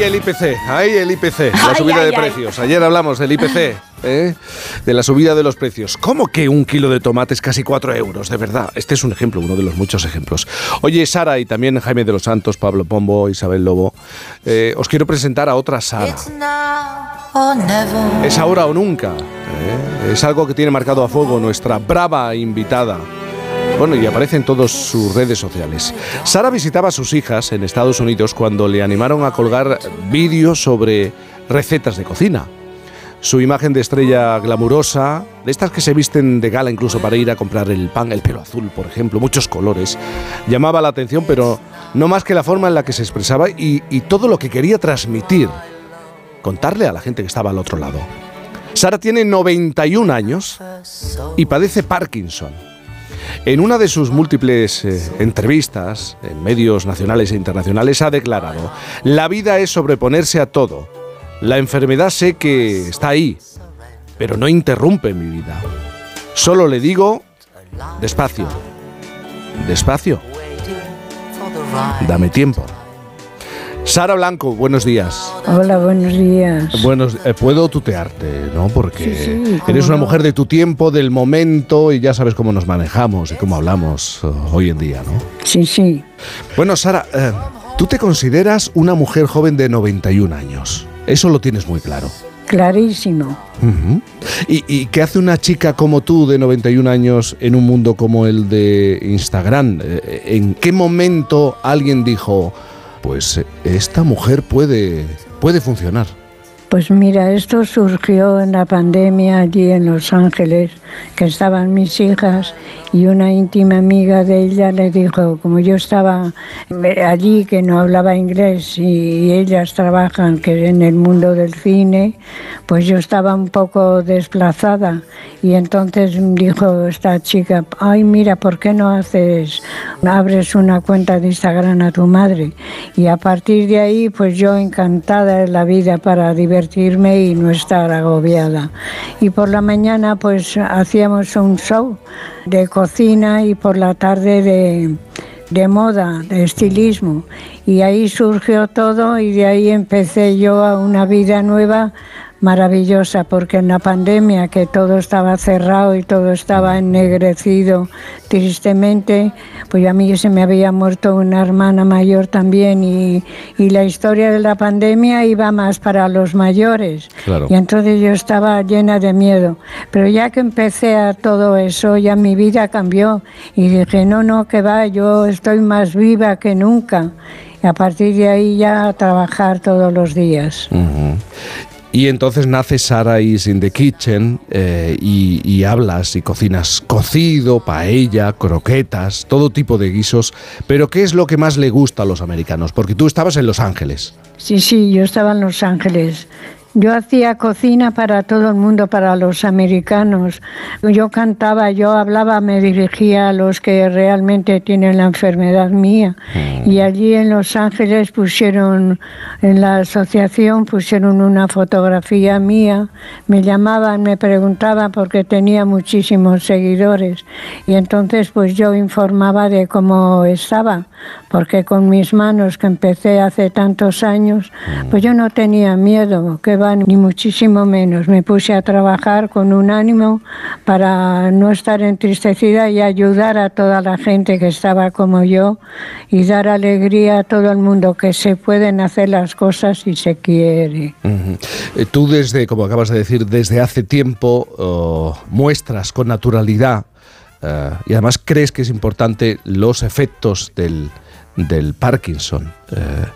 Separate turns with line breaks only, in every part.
Ay, el IPC, ay, el IPC, la subida de precios. Ayer hablamos del IPC, ¿eh? de la subida de los precios. ¿Cómo que un kilo de tomate es casi 4 euros? De verdad, este es un ejemplo, uno de los muchos ejemplos. Oye, Sara y también Jaime de los Santos, Pablo Pombo, Isabel Lobo, eh, os quiero presentar a otra Sara. Es ahora o nunca. ¿eh? Es algo que tiene marcado a fuego nuestra brava invitada. Bueno, y aparece en todas sus redes sociales. Sara visitaba a sus hijas en Estados Unidos cuando le animaron a colgar vídeos sobre recetas de cocina. Su imagen de estrella glamurosa, de estas que se visten de gala incluso para ir a comprar el pan, el pelo azul, por ejemplo, muchos colores, llamaba la atención, pero no más que la forma en la que se expresaba y, y todo lo que quería transmitir, contarle a la gente que estaba al otro lado. Sara tiene 91 años y padece Parkinson. En una de sus múltiples eh, entrevistas en medios nacionales e internacionales ha declarado, la vida es sobreponerse a todo. La enfermedad sé que está ahí, pero no interrumpe mi vida. Solo le digo, despacio, despacio, dame tiempo. Sara Blanco, buenos días.
Hola, buenos días.
Buenos, eh, puedo tutearte, ¿no? Porque eres una mujer de tu tiempo, del momento y ya sabes cómo nos manejamos y cómo hablamos uh, hoy en día, ¿no?
Sí, sí.
Bueno, Sara, eh, tú te consideras una mujer joven de 91 años. Eso lo tienes muy claro.
Clarísimo.
¿Y, ¿Y, qué hace una chica como tú de 91 años en un mundo como el de Instagram? Eh, ¿En qué momento alguien dijo, pues eh, esta mujer puede, puede funcionar.
Pues mira, esto surgió en la pandemia allí en Los Ángeles, que estaban mis hijas y una íntima amiga de ella le dijo, como yo estaba allí que no hablaba inglés y ellas trabajan que en el mundo del cine, pues yo estaba un poco desplazada y entonces dijo esta chica, ay mira, ¿por qué no haces, abres una cuenta de Instagram a tu madre? Y a partir de ahí, pues yo encantada de la vida para divertirme y no estar agobiada. Y por la mañana pues hacíamos un show de cocina y por la tarde de, de moda, de estilismo. Y ahí surgió todo y de ahí empecé yo a una vida nueva maravillosa porque en la pandemia que todo estaba cerrado y todo estaba ennegrecido tristemente, pues a mí se me había muerto una hermana mayor también y, y la historia de la pandemia iba más para los mayores. Y entonces yo estaba llena de miedo, pero ya que empecé a todo eso ya mi vida cambió. Y dije no, no, que va, yo estoy más viva que nunca y a partir de ahí ya a trabajar todos los días.
Y entonces nace Sara is in the kitchen eh, y, hablas y cocinas cocido, paella, croquetas, todo tipo de guisos. Pero ¿qué es lo que más le gusta a los americanos? Porque tú estabas en Los Ángeles.
Sí, sí, yo estaba en Los Ángeles. Yo hacía cocina para todo el mundo, para los americanos. Yo cantaba, yo hablaba, me dirigía a los que realmente tienen la enfermedad mía. Mm. Y allí en Los Ángeles pusieron, en la asociación pusieron una fotografía mía. Me llamaban, me preguntaban porque tenía muchísimos seguidores. Y entonces pues yo informaba de cómo estaba porque con mis manos que empecé hace tantos años, pues yo no tenía miedo, que va, ni muchísimo menos. Me puse a trabajar con un ánimo para no estar entristecida y ayudar a toda la gente que estaba como yo y dar alegría a todo el mundo que se pueden hacer las cosas si se quiere.
Eh, tú desde, como acabas de decir, desde hace tiempo oh, muestras con naturalidad eh, y además crees que es importante los efectos del, del Parkinson. Eh,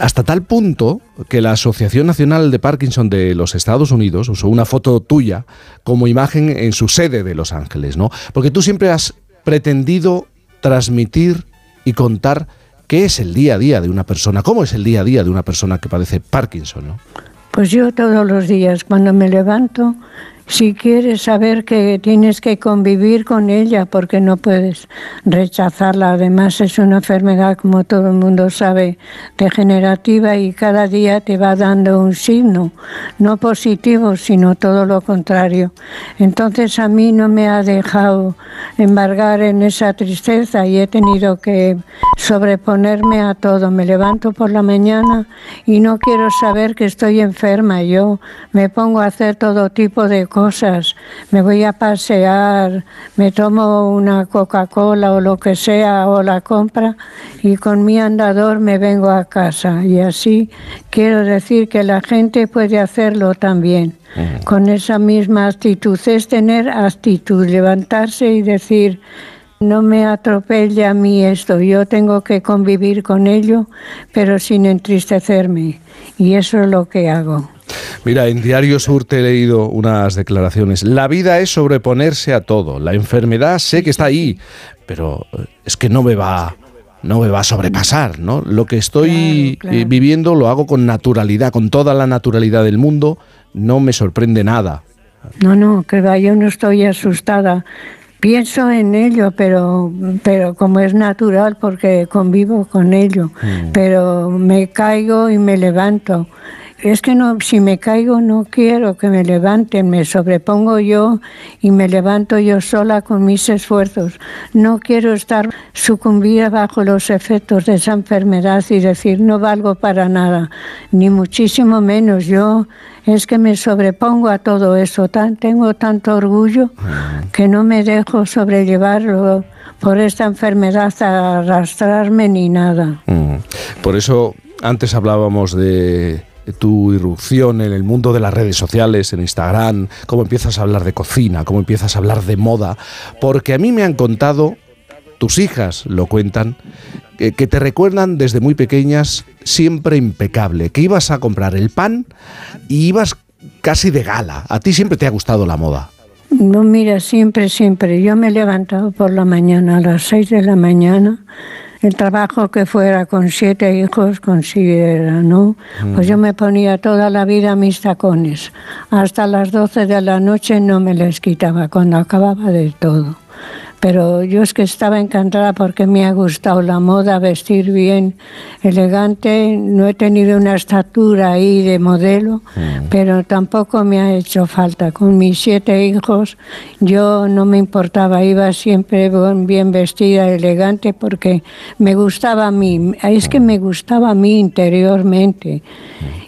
hasta tal punto que la Asociación Nacional de Parkinson de los Estados Unidos usó una foto tuya como imagen en su sede de Los Ángeles, ¿no? Porque tú siempre has pretendido transmitir y contar qué es el día a día de una persona, cómo es el día a día de una persona que padece Parkinson, ¿no?
Pues yo todos los días cuando me levanto si quieres saber que tienes que convivir con ella porque no puedes rechazarla. Además es una enfermedad, como todo el mundo sabe, degenerativa y cada día te va dando un signo, no positivo, sino todo lo contrario. Entonces a mí no me ha dejado embargar en esa tristeza y he tenido que sobreponerme a todo. Me levanto por la mañana y no quiero saber que estoy enferma. Yo me pongo a hacer todo tipo de cosas. Me voy a pasear, me tomo una Coca-Cola o lo que sea o la compra y con mi andador me vengo a casa. Y así quiero decir que la gente puede hacerlo también. Con esa misma actitud es tener actitud, levantarse y decir, no me atropella a mí esto, yo tengo que convivir con ello, pero sin entristecerme. Y eso es lo que hago.
Mira, en Diario Sur te he leído unas declaraciones. La vida es sobreponerse a todo. La enfermedad sé que está ahí, pero eh, es que no me va no me va a sobrepasar, ¿no? Lo que estoy eh, viviendo lo hago con naturalidad, con toda la naturalidad del mundo, no me sorprende nada.
No, no, que va, yo no estoy asustada. Pienso en ello, pero, pero como es natural, porque convivo con ello, mm. pero me caigo y me levanto. Es que no, si me caigo no quiero que me levanten, me sobrepongo yo y me levanto yo sola con mis esfuerzos. No quiero estar sucumbida bajo los efectos de esa enfermedad y decir no valgo para nada, ni muchísimo menos. Yo es que me sobrepongo a todo eso, tan, tengo tanto orgullo que no me dejo sobrellevarlo por esta enfermedad a arrastrarme ni nada.
Mm. Por eso antes hablábamos de tu irrupción en el mundo de las redes sociales, en Instagram, cómo empiezas a hablar de cocina, cómo empiezas a hablar de moda, porque a mí me han contado, tus hijas lo cuentan, que, te recuerdan desde muy pequeñas siempre impecable, que ibas a comprar el pan y ibas casi de gala. A ti siempre te ha gustado la moda.
No, mira, siempre, siempre. Yo me he levantado por la mañana, a las seis de la mañana, el trabajo que fuera con siete hijos consiguiera, ¿no? Pues yo me ponía toda la vida mis tacones. Hasta las doce de la noche no me les quitaba cuando acababa de todo pero yo es que estaba encantada porque me ha gustado la moda, vestir bien, elegante. No he tenido una estatura ahí de modelo, mm. pero tampoco me ha hecho falta. Con mis siete hijos yo no me importaba, iba siempre bien vestida, elegante, porque me gustaba a mí. Es que me gustaba a mí interiormente.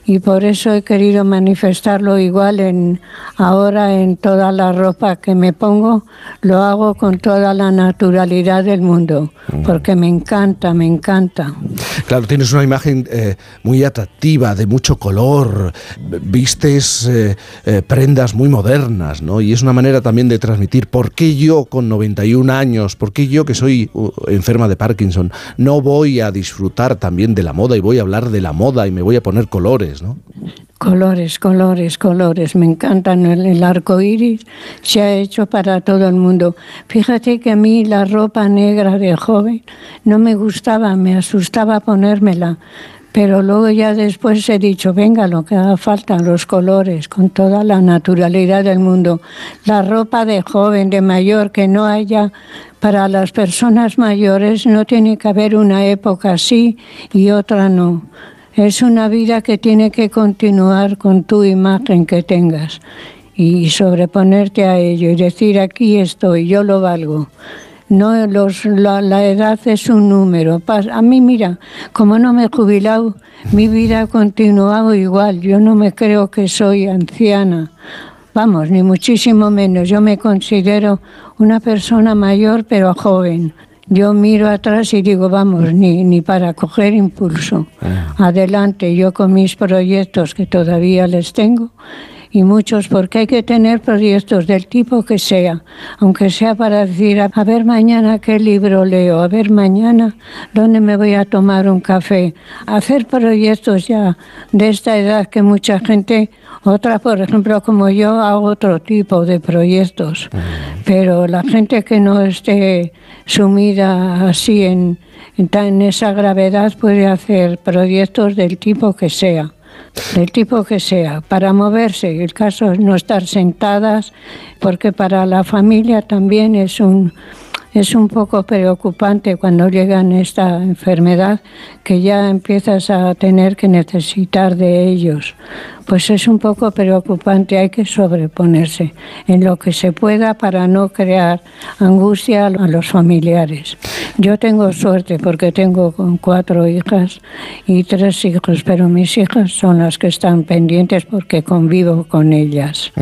Y por eso he querido manifestarlo igual en ahora en toda la ropa que me pongo, lo hago con toda la naturalidad del mundo, porque me encanta, me encanta.
Claro, tienes una imagen eh, muy atractiva, de mucho color, vistes eh, eh, prendas muy modernas, ¿no? Y es una manera también de transmitir por qué yo con 91 años, por qué yo que soy uh, enferma de Parkinson, no voy a disfrutar también de la moda y voy a hablar de la moda y me voy a poner colores, ¿no?
Colores, colores, colores. Me encantan. El, arco iris se ha hecho para todo el mundo. Fíjate que a mí la ropa negra de joven no me gustaba, me asustaba ponérmela. Pero luego ya después he dicho, venga, lo que haga falta, los colores, con toda la naturalidad del mundo. La ropa de joven, de mayor, que no haya para las personas mayores, no tiene que haber una época así y otra no. Es una vida que tiene que continuar con tu imagen que tengas y sobreponerte a ello y decir aquí estoy, yo lo valgo. No, los, la, edad es un número. A mí, mira, como no me he jubilado, mi vida ha continuado igual. Yo no me creo que soy anciana. Vamos, ni muchísimo menos. Yo me considero una persona mayor, pero joven. Yo miro atrás y digo, vamos, ni, ni para coger impulso. Ah. Adelante, yo con mis proyectos que todavía les tengo y muchos, porque hay que tener proyectos del tipo que sea, aunque sea para decir, a ver mañana qué libro leo, a ver mañana dónde me voy a tomar un café, hacer proyectos ya de esta edad que mucha gente, otra por ejemplo como yo, hago otro tipo de proyectos, pero la gente que no esté sumida así en, en esa gravedad puede hacer proyectos del tipo que sea del tipo que sea, para moverse. El caso es no estar sentadas, porque para la familia también es un es un poco preocupante cuando llegan esta enfermedad que ya empiezas a tener que necesitar de ellos. Pues es un poco preocupante, hay que sobreponerse en lo que se pueda para no crear angustia a los familiares. Yo tengo suerte porque tengo cuatro hijas y tres hijos, pero mis hijas son las que están pendientes porque convivo con ellas.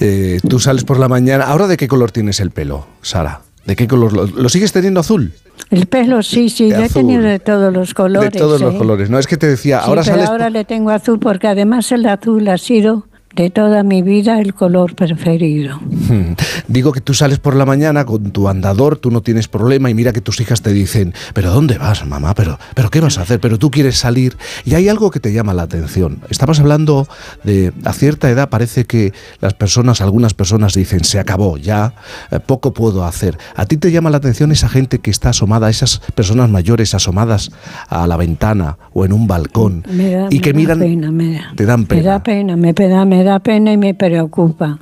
Eh, tú sales por la mañana. ¿Ahora de qué color tienes el pelo, Sara? ¿De qué color? ¿Lo, sigues teniendo azul?
El pelo sí, sí, he tenido de todos los colores.
De todos los ¿eh? colores, no es que te decía, ahora
pero ahora le tengo azul porque además el azul ha sido de toda mi vida el color preferido.
Hmm. Digo que tú sales por la mañana con tu andador, tú no tienes problema y mira que tus hijas te dicen, pero ¿dónde vas, mamá? ¿Pero, pero qué vas a hacer? Pero tú quieres salir y hay algo que te llama la atención. Estabas hablando de, a cierta edad parece que las personas, algunas personas dicen, se acabó, ya eh, poco puedo hacer. ¿A ti te llama la atención esa gente que está asomada, esas personas mayores asomadas a la ventana o en un balcón y que miran, te dan pena?
Me da pena, me, da, me da pena y me preocupa.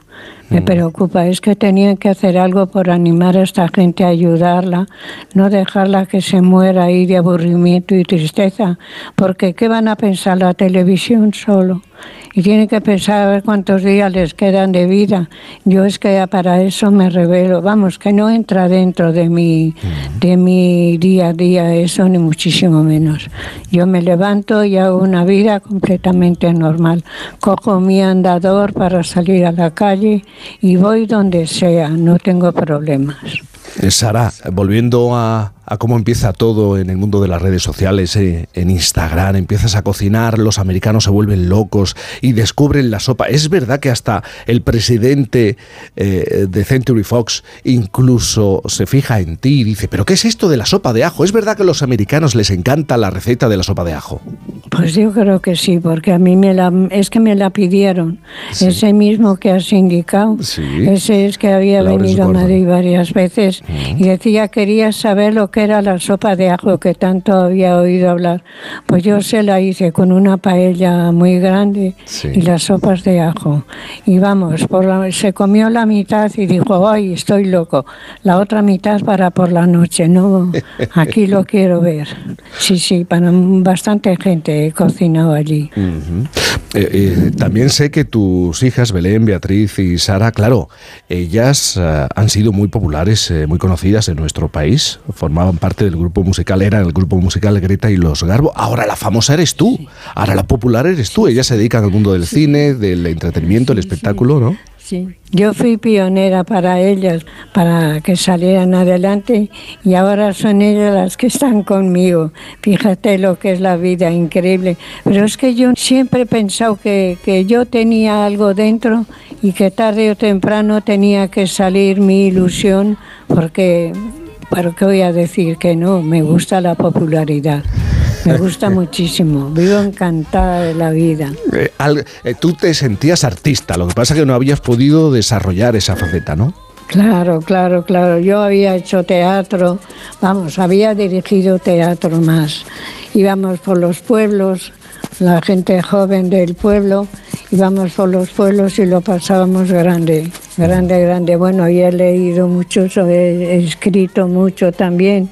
Me mm. preocupa, es que tenían que hacer algo por animar a esta gente a ayudarla, no dejarla que se muera ahí de aburrimiento y tristeza, porque ¿qué van a pensar la televisión solo? Y tiene que pensar a ver cuántos días les quedan de vida. Yo es que para eso me revelo, vamos, que no entra dentro de mi, de mi día a día eso, ni muchísimo menos. Yo me levanto y hago una vida completamente normal. Cojo mi andador para salir a la calle y voy donde sea, no tengo problemas.
Eh, Sara, volviendo a, a cómo empieza todo en el mundo de las redes sociales, eh, en Instagram, empiezas a cocinar, los americanos se vuelven locos y descubren la sopa. Es verdad que hasta el presidente eh, de Century Fox incluso se fija en ti y dice, pero ¿qué es esto de la sopa de ajo? ¿Es verdad que a los americanos les encanta la receta de la sopa de ajo?
Pues yo creo que sí, porque a mí me la, es que me la pidieron. Ese mismo que has indicado, ese es que había venido a Madrid varias veces y decía, quería saber lo que era la sopa de ajo que tanto había oído hablar. Pues yo se la hice con una paella muy grande y las sopas de ajo. Y vamos, por se comió la mitad y dijo, ay, estoy loco. La otra mitad para por la noche, no, aquí lo quiero ver. Sí, sí, para bastante gente he cocinado allí.
Eh, eh, también sé que tus hijas, Belén, Beatriz y Sara, claro, ellas eh, han sido muy populares, muy conocidas en nuestro país, formaban parte del grupo musical, eran el grupo musical Greta y los Garbo. Ahora la famosa eres tú, ahora la popular eres tú. Ellas se dedican al mundo del cine, del entretenimiento, el espectáculo, ¿no?
Sí, yo fui pionera para ellas, para que salieran adelante y ahora son ellas las que están conmigo. Fíjate lo que es la vida, increíble. Pero es que yo siempre he pensado que, que yo tenía algo dentro y que tarde o temprano tenía que salir mi ilusión porque ¿Para qué voy a decir que no? Me gusta la popularidad. Me gusta muchísimo, vivo encantada de la vida.
Eh, eh, tú te sentías artista, lo que pasa es que no habías podido desarrollar esa faceta, ¿no?
Claro, claro, claro. Yo había hecho teatro, vamos, había dirigido teatro más. Íbamos por los pueblos, la gente joven del pueblo, íbamos por los pueblos y lo pasábamos grande, grande, grande. Bueno, y he leído mucho, he escrito mucho también.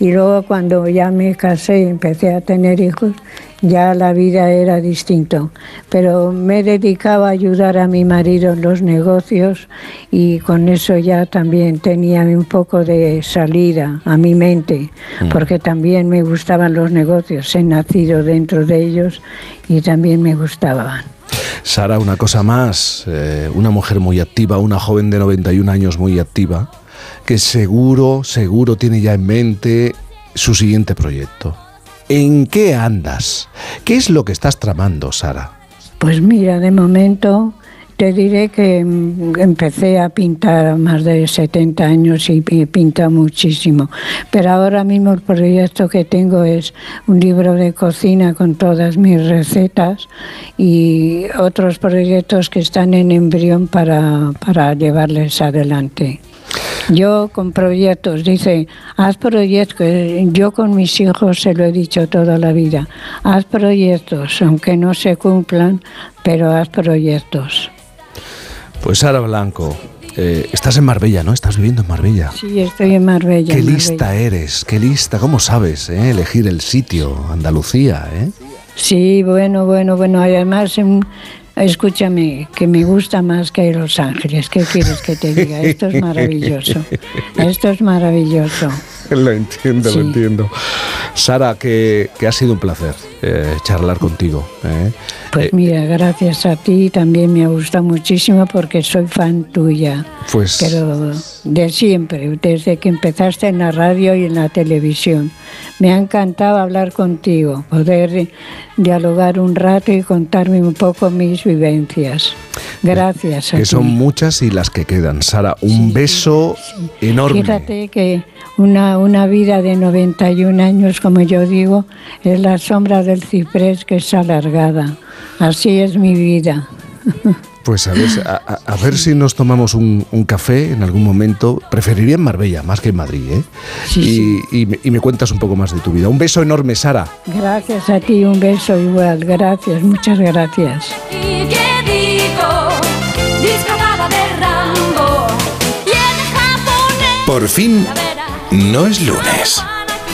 Y luego cuando ya me casé y empecé a tener hijos, ya la vida era distinto. Pero me dedicaba a ayudar a mi marido en los negocios y con eso ya también tenía un poco de salida a mi mente, mm. porque también me gustaban los negocios. He nacido dentro de ellos y también me gustaban.
Sara, una cosa más, eh, una mujer muy activa, una joven de 91 años muy activa, que seguro, seguro tiene ya en mente su siguiente proyecto. ¿En qué andas? ¿Qué es lo que estás tramando, Sara?
Pues mira, de momento te diré que empecé a pintar a más de 70 años y pinta muchísimo. Pero ahora mismo el proyecto que tengo es un libro de cocina con todas mis recetas y otros proyectos que están en embrión para, para llevarles adelante. Yo con proyectos, dice, haz proyectos. Yo con mis hijos se lo he dicho toda la vida. Haz proyectos, aunque no se cumplan, pero haz proyectos.
Pues Sara Blanco, eh, estás en Marbella, ¿no? Estás viviendo en Marbella.
Sí, estoy en Marbella.
Qué lista eres, qué lista. ¿Cómo sabes eh, elegir el sitio? Andalucía, ¿eh?
Sí, bueno, bueno, bueno. Además, escúchame, que me gusta más que Los Ángeles. ¿Qué quieres que te diga? Esto es maravilloso. Esto es maravilloso.
lo entiendo, lo entiendo. Sara, que, ha sido un placer eh, charlar contigo.
¿eh? Pues eh, mira, gracias a ti también me ha gustado muchísimo porque soy fan tuya. Pues. Pero de siempre, desde que empezaste en la radio y en la televisión. Me ha encantado hablar contigo, poder dialogar un rato y contarme un poco mis vivencias. Gracias.
que son muchas y las que quedan. Sara, un beso enorme.
Fíjate que una, una vida de 91 años, como yo digo, es la sombra del ciprés que es alargada. Así es mi vida.
Pues a ver, a, ver si nos tomamos un, café en algún momento. Preferiría en Marbella, más que en Madrid, ¿eh? Sí, y, y, me, cuentas un poco más de tu vida. Un beso enorme, Sara.
Gracias a ti, un beso igual. Gracias, muchas gracias.
Por fin, no es lunes.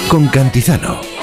Con Cantizano.